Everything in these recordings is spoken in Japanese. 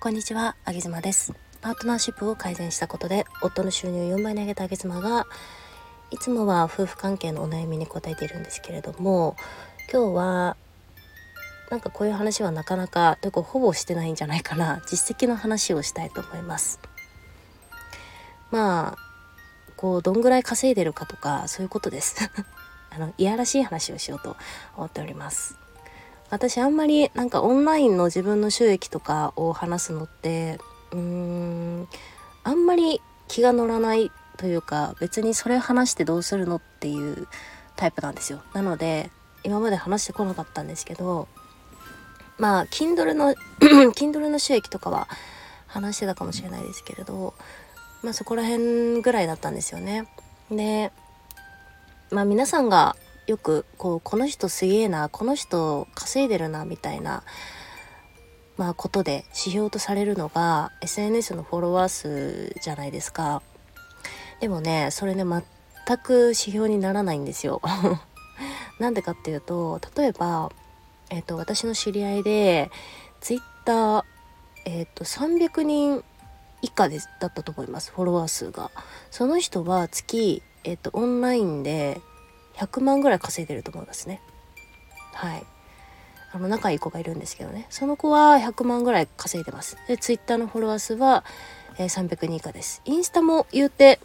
こんにちは、あげずまです。パートナーシップを改善したことで、夫の収入4倍に上げたあげずまが、いつもは夫婦関係のお悩みに答えているんですけれども、今日は、なんかこういう話はなかなか、というかほぼしてないんじゃないかな、実績の話をしたいと思います。まあ、こう、どんぐらい稼いでるかとか、そういうことです。あの、いやらしい話をしようと思っております。私あんまりなんかオンラインの自分の収益とかを話すのってうーんあんまり気が乗らないというか別にそれ話してどうするのっていうタイプなんですよ。なので今まで話してこなかったんですけどまあ Kindle の Kindle の収益とかは話してたかもしれないですけれどまあそこら辺ぐらいだったんですよね。でまあ皆さんがよくこうこの人すげえなこの人稼いでるなみたいなまあことで指標とされるのが SNS のフォロワー数じゃないですか。でもねそれね全く指標にならないんですよ。なんでかっていうと例えばえ、ー、と私の知り合いで Twitter えっと300人以下でだったと思いますフォロワー数が。その人は月えっ、ー、とオンラインで100万ぐらい稼いでると思いますね。はい。あの仲いい子がいるんですけどね。その子は100万ぐらい稼いでます。で Twitter のフォロワー数は、えー、300人以下です。インスタも言うて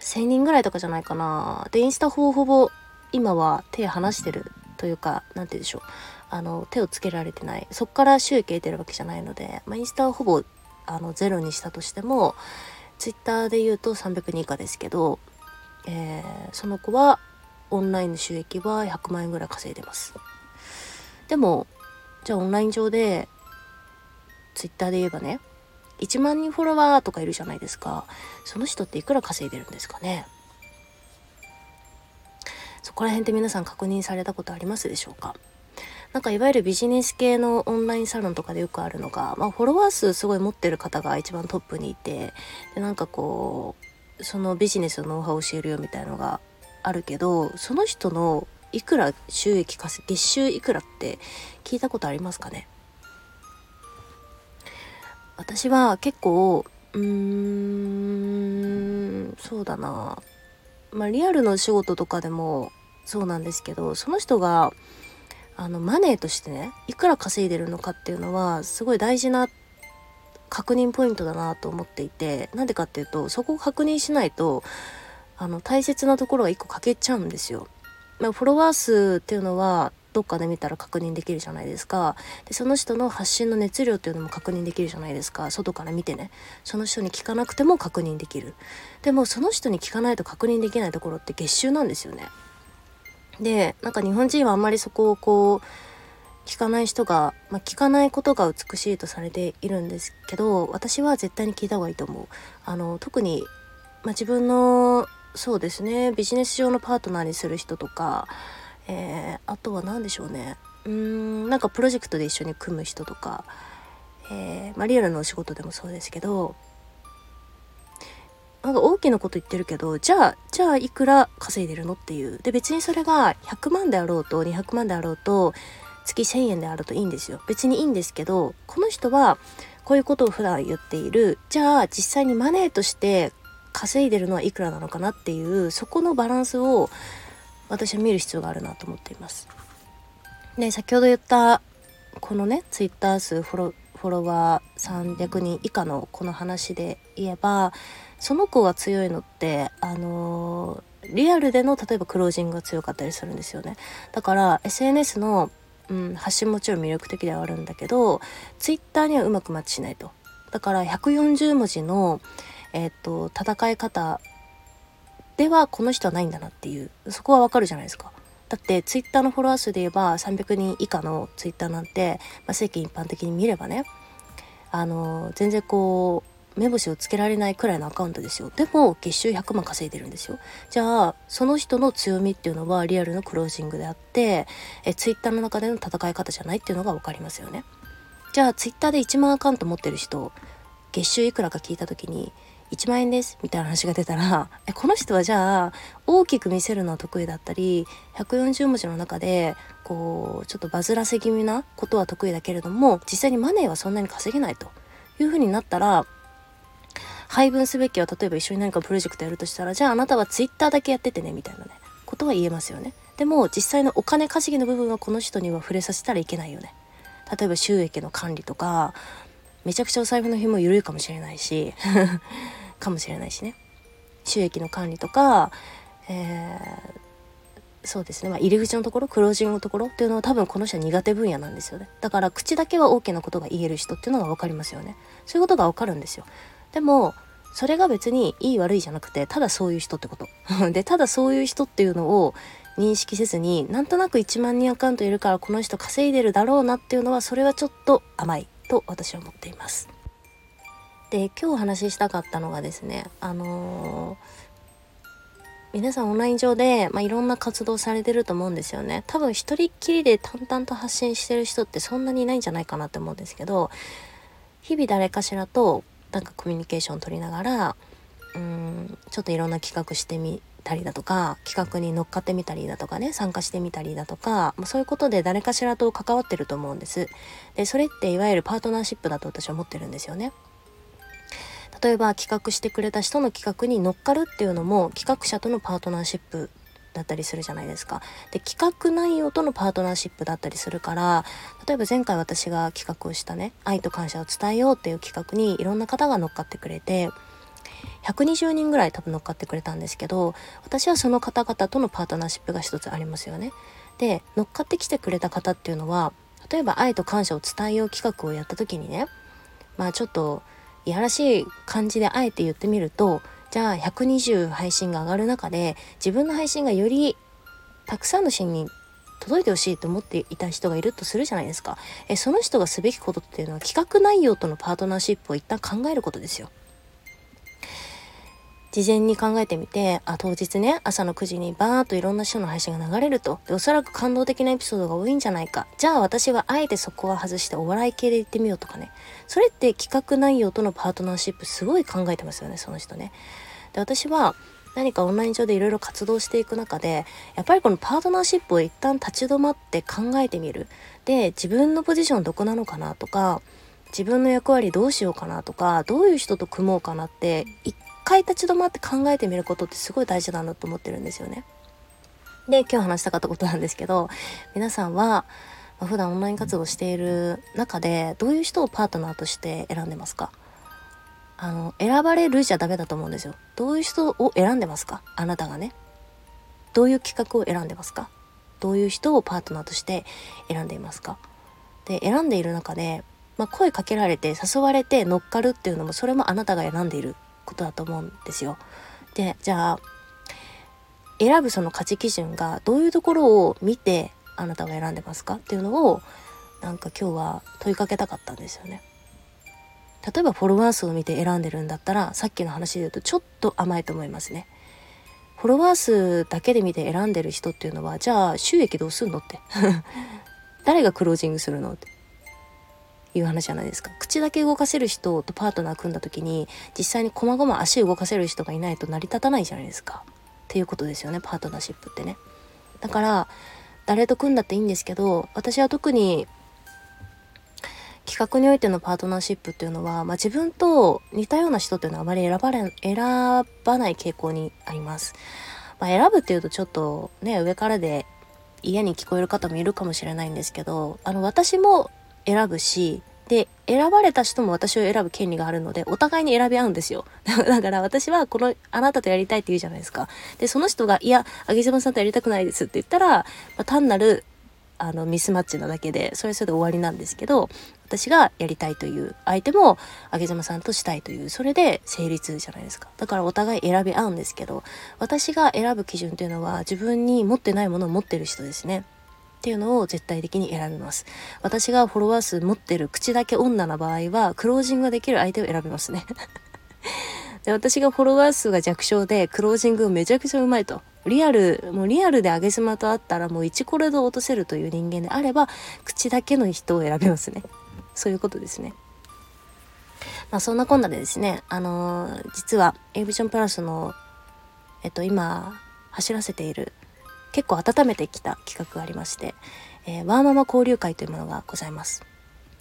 1000人ぐらいとかじゃないかな。でインスタほぼほぼ今は手離してるというか何て言うんでしょう。あの手をつけられてない。そっから収益得てるわけじゃないので、まあ、インスタはほぼあのゼロにしたとしても Twitter で言うと300人以下ですけど、えー、その子はオンラインの収益は100万円ぐらい稼いでます。でもじゃあオンライン上でツイッターで言えばね1万人フォロワーとかいるじゃないですか。その人っていくら稼いでるんですかね。そこら辺って皆さん確認されたことありますでしょうか。なんかいわゆるビジネス系のオンラインサロンとかでよくあるのが、まあ、フォロワー数すごい持ってる方が一番トップにいてでなんかこうそのビジネスのノウハウを教えるよみたいのがあるけどその人のいくら収益稼月収いくらって聞いたことありますかね？私は結構うーんそうだな。まあリアルの仕事とかでもそうなんですけどその人があのマネーとしてねいくら稼いでるのかっていうのはすごい大事な確認ポイントだなと思っていてなんでかっていうとそこを確認しないとあの大切なところが1個欠けちゃうんですよ。まあ、フォロワー数っていうのはどっかで見たら確認できるじゃないですか。でその人の発信の熱量っていうのも確認できるじゃないですか。外から見てね。その人に聞かなくても確認できる。でもその人に聞かないと確認できないところって月収なんですよね。でなんか日本人はあんまりそこをこう聞かない人が、まあ、聞かないことが美しいとされているんですけど私は絶対に聞いた方がいいと思う。あの特にまあ、自分のそうですね。ビジネス上のパートナーにする人とか、えー、あとは何でしょうね。うんなんかプロジェクトで一緒に組む人とか、えー、まあ、リアルのお仕事でもそうですけどなんか大きなこと言ってるけどじゃあじゃあいくら稼いでるのっていう。で別にそれが100万であろうと200万であろうと月1,000円であるといいんですよ。別にいいんですけどこの人はこういうことを普段言っている。じゃあ実際にマネーとして稼いでるのはいくらなのかなっていうそこのバランスを私は見る必要があるなと思っています。で先ほど言ったこのねツイッター数フォロフォロワー300人以下のこの話で言えばその子が強いのってあのー、リアルでの例えばクロージングが強かったりするんですよねだから SNS の、うん、発信もちろん魅力的ではあるんだけどツイッターにはうまくマッチしないとだから140文字のえっ、と戦い方ではこの人はないんだなっていう。そこはわかるじゃないですか。だってツイッターのフォロワー数で言えば300人以下のツイッターなんて、まあ、世間一般的に見ればねあの全然こう目星をつけられないくらいのアカウントですよ。でも月収100万稼いでるんですよ。じゃあその人の強みっていうのはリアルのクロージングであってえツイッターの中での戦い方じゃないっていうのが分かりますよね。じゃあツイッターで1万アカウント持ってる人月収いくらか聞いた時に1万円ですみたいな話が出たらえこの人はじゃあ大きく見せるのは得意だったり140文字の中でこうちょっとバズらせ気味なことは得意だけれども実際にマネーはそんなに稼げないというふうになったら配分すべきは例えば一緒に何かプロジェクトやるとしたらじゃああなたは Twitter だけやっててねみたいなねことは言えますよね。でも実際のお金稼ぎの部分はこの人には触れさせたらいけないよね。例えば収益の管理とかめちゃくちゃお財布の紐緩いかもしれないしかもしれないしね。収益の管理とか、えー、そうですね、まあ、入り口のところクロージングのところっていうのは多分この人は苦手分野なんですよね。だから口だけは OK なことが言える人っていうのが分かりますよね。そういうことが分かるんですよ。でもそれが別にいい悪いじゃなくてただそういう人ってこと。でただそういう人っていうのを認識せずになんとなく1万人アカウントいるからこの人稼いでるだろうなっていうのはそれはちょっと甘いと私は思っています。で今日お話ししたかったのがですねあのー、皆さんオンライン上で、まあ、いろんな活動されてると思うんですよね。多分一人っきりで淡々と発信してる人ってそんなにいないんじゃないかなって思うんですけど日々誰かしらとなんかコミュニケーション取りながらうんちょっといろんな企画してみたりだとか企画に乗っかってみたりだとかね参加してみたりだとか、そういうことで誰かしらと関わってると思うんです。でそれっていわゆるパートナーシップだと私は思ってるんですよね。例えば企画してくれた人の企画に乗っかるっていうのも企画者とのパートナーシップだったりするじゃないですか。で企画内容とのパートナーシップだったりするから例えば前回私が企画をしたね愛と感謝を伝えようっていう企画にいろんな方が乗っかってくれて120人ぐらい多分乗っかってくれたんですけど私はその方々とのパートナーシップが一つありますよね。で乗っかってきてくれた方っていうのは例えば愛と感謝を伝えよう企画をやった時にねまあちょっといやらしい感じであえて言ってみるとじゃあ120配信が上がる中で自分の配信がよりたくさんのシーンに届いてほしいと思っていた人がいるとするじゃないですか。えその人がすべきことっていうのは企画内容とのパートナーシップを一旦考えることですよ。事前に考えてみて、あ、当日ね、朝の9時にバーっといろんな人の配信が流れると。で、おそらく感動的なエピソードが多いんじゃないか。じゃあ私はあえてそこは外してお笑い系で言ってみようとかね。それって企画内容とのパートナーシップすごい考えてますよね、その人ね。で、私は、何かオンライン上でいろいろ活動していく中でやっぱりこのパートナーシップを一旦立ち止まって考えてみるで自分のポジションどこなのかなとか自分の役割どうしようかなとかどういう人と組もうかなって一回立ち止まって考えてみることってすごい大事なんだと思ってるんですよね。で今日話したかったことなんですけど皆さんは普段オンライン活動している中でどういう人をパートナーとして選んでますか？あの選ばれるじゃダメだと思うんですよ。どういう人を選んでますか？あなたがね。どういう企画を選んでますか？どういう人をパートナーとして選んでいますか？で選んでいる中で、まあ、声かけられて誘われて乗っかるっていうのもそれもあなたが選んでいることだと思うんですよ。でじゃあ選ぶその価値基準がどういうところを見てあなたが選んでますか？っていうのをなんか今日は問いかけたかったんですよね。例えばフォロワー数を見て選んでるんだったらさっきの話で言うとちょっと甘いと思いますね。フォロワー数だけで見て選んでる人っていうのはじゃあ収益どうすんのって 誰がクロージングするのっていう話じゃないですか。口だけ動かせる人とパートナー組んだ時に実際に細々足動かせる人がいないと成り立たないじゃないですか。っていうことですよねパートナーシップってね。だから誰と組んだっていいんですけど私は特に企画においてのパートナーシップっていうのは、まあ、自分と似たような人っていうのはあまり選ばれ選ばない傾向にあります。まあ、選ぶっていうとちょっとね上からで嫌に聞こえる方もいるかもしれないんですけどあの私も選ぶし、で、選ばれた人も私を選ぶ権利があるので、お互いに選び合うんですよ。だから私はこの、あなたとやりたいって言うじゃないですか。で、その人が、いや、あげずまさんとやりたくないですって言ったら、まあ、単なる、あの、ミスマッチなだけで、それそれで終わりなんですけど、私がやりたいという相手も、あげずまさんとしたいという、それで成立じゃないですか。だからお互い選び合うんですけど、私が選ぶ基準というのは、自分に持ってないものを持ってる人ですね。っていうのを絶対的に選びます。私がフォロワー数持ってる口だけ女な場合は、クロージングができる相手を選びますね。で私がフォロワー数が弱小でクロージングめちゃくちゃうまいと。リアル、もうリアルで上げ妻と会ったらもう1コレド落とせるという人間であれば、口だけの人を選びますね。そういうことですね。まあそんなこんなでですね、あのー、実は a ビジョンプラスの、えっと今走らせている結構温めてきた企画がありまして、えー、ワーママ交流会というものがございます。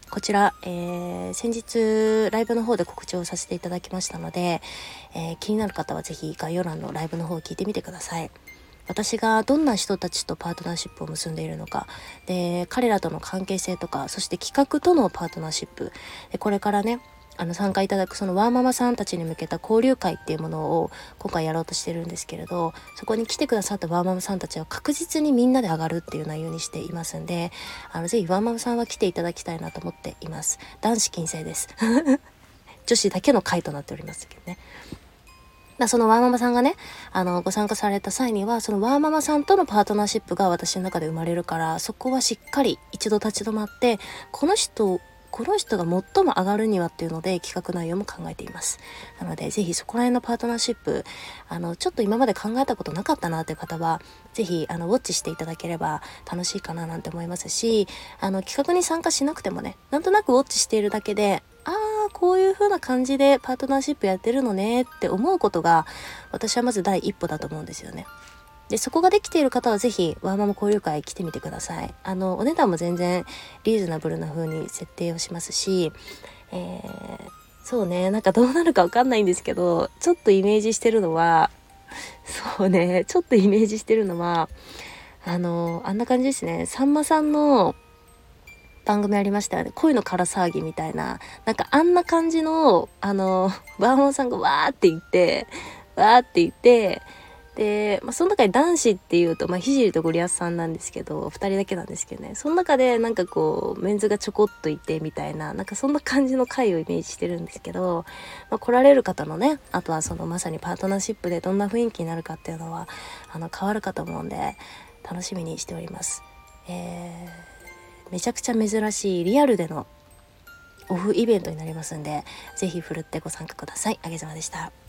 こちら、えー、先日ライブの方で告知をさせていただきましたので、えー、気になる方は是非概要欄のライブの方を聞いてみてください。私がどんな人たちとパートナーシップを結んでいるのかで彼らとの関係性とかそして企画とのパートナーシップこれからねあの参加いただくそのワーママさんたちに向けた交流会っていうものを今回やろうとしてるんですけれどそこに来てくださったワーママさんたちは確実にみんなで上がるっていう内容にしていますんであのぜひワーママさんは来ていただきたいなと思っています。男子禁制です。女子だけの会となっておりますけどね。だそのワーママさんがね、あの、ご参加された際には、そのワーママさんとのパートナーシップが私の中で生まれるから、そこはしっかり一度立ち止まって、この人この人が最も上がるにはっていうので企画内容も考えています。なので、ぜひそこら辺のパートナーシップ、あの、ちょっと今まで考えたことなかったなっていう方は、ぜひ、あの、ウォッチしていただければ楽しいかななんて思いますし、あの、企画に参加しなくてもね、なんとなくウォッチしているだけで、ああ、こういう風な感じでパートナーシップやってるのねって思うことが、私はまず第一歩だと思うんですよね。で、そこができている方はぜひ、ワーママ交流会来てみてください。あの、お値段も全然リーズナブルな風に設定をしますし、えー、そうね、なんかどうなるかわかんないんですけど、ちょっとイメージしてるのは、そうね、ちょっとイメージしてるのは、あの、あんな感じですね。さんまさんの番組ありましたよね。恋の空騒ぎみたいな。なんかあんな感じの、あの、バーモンさんがわーって言って、わーって言って、で、まあ、その中に男子っていうと、まあ、ひじりとゴリアスさんなんですけど、二人だけなんですけどね、その中でなんかこう、メンズがちょこっといてみたいな、なんかそんな感じの回をイメージしてるんですけど、まあ、来られる方のね、あとはそのまさにパートナーシップでどんな雰囲気になるかっていうのは、あの、変わるかと思うんで、楽しみにしております。えー、めちゃくちゃ珍しいリアルでのオフイベントになりますんで、ぜひふるってご参加ください。あげざまでした。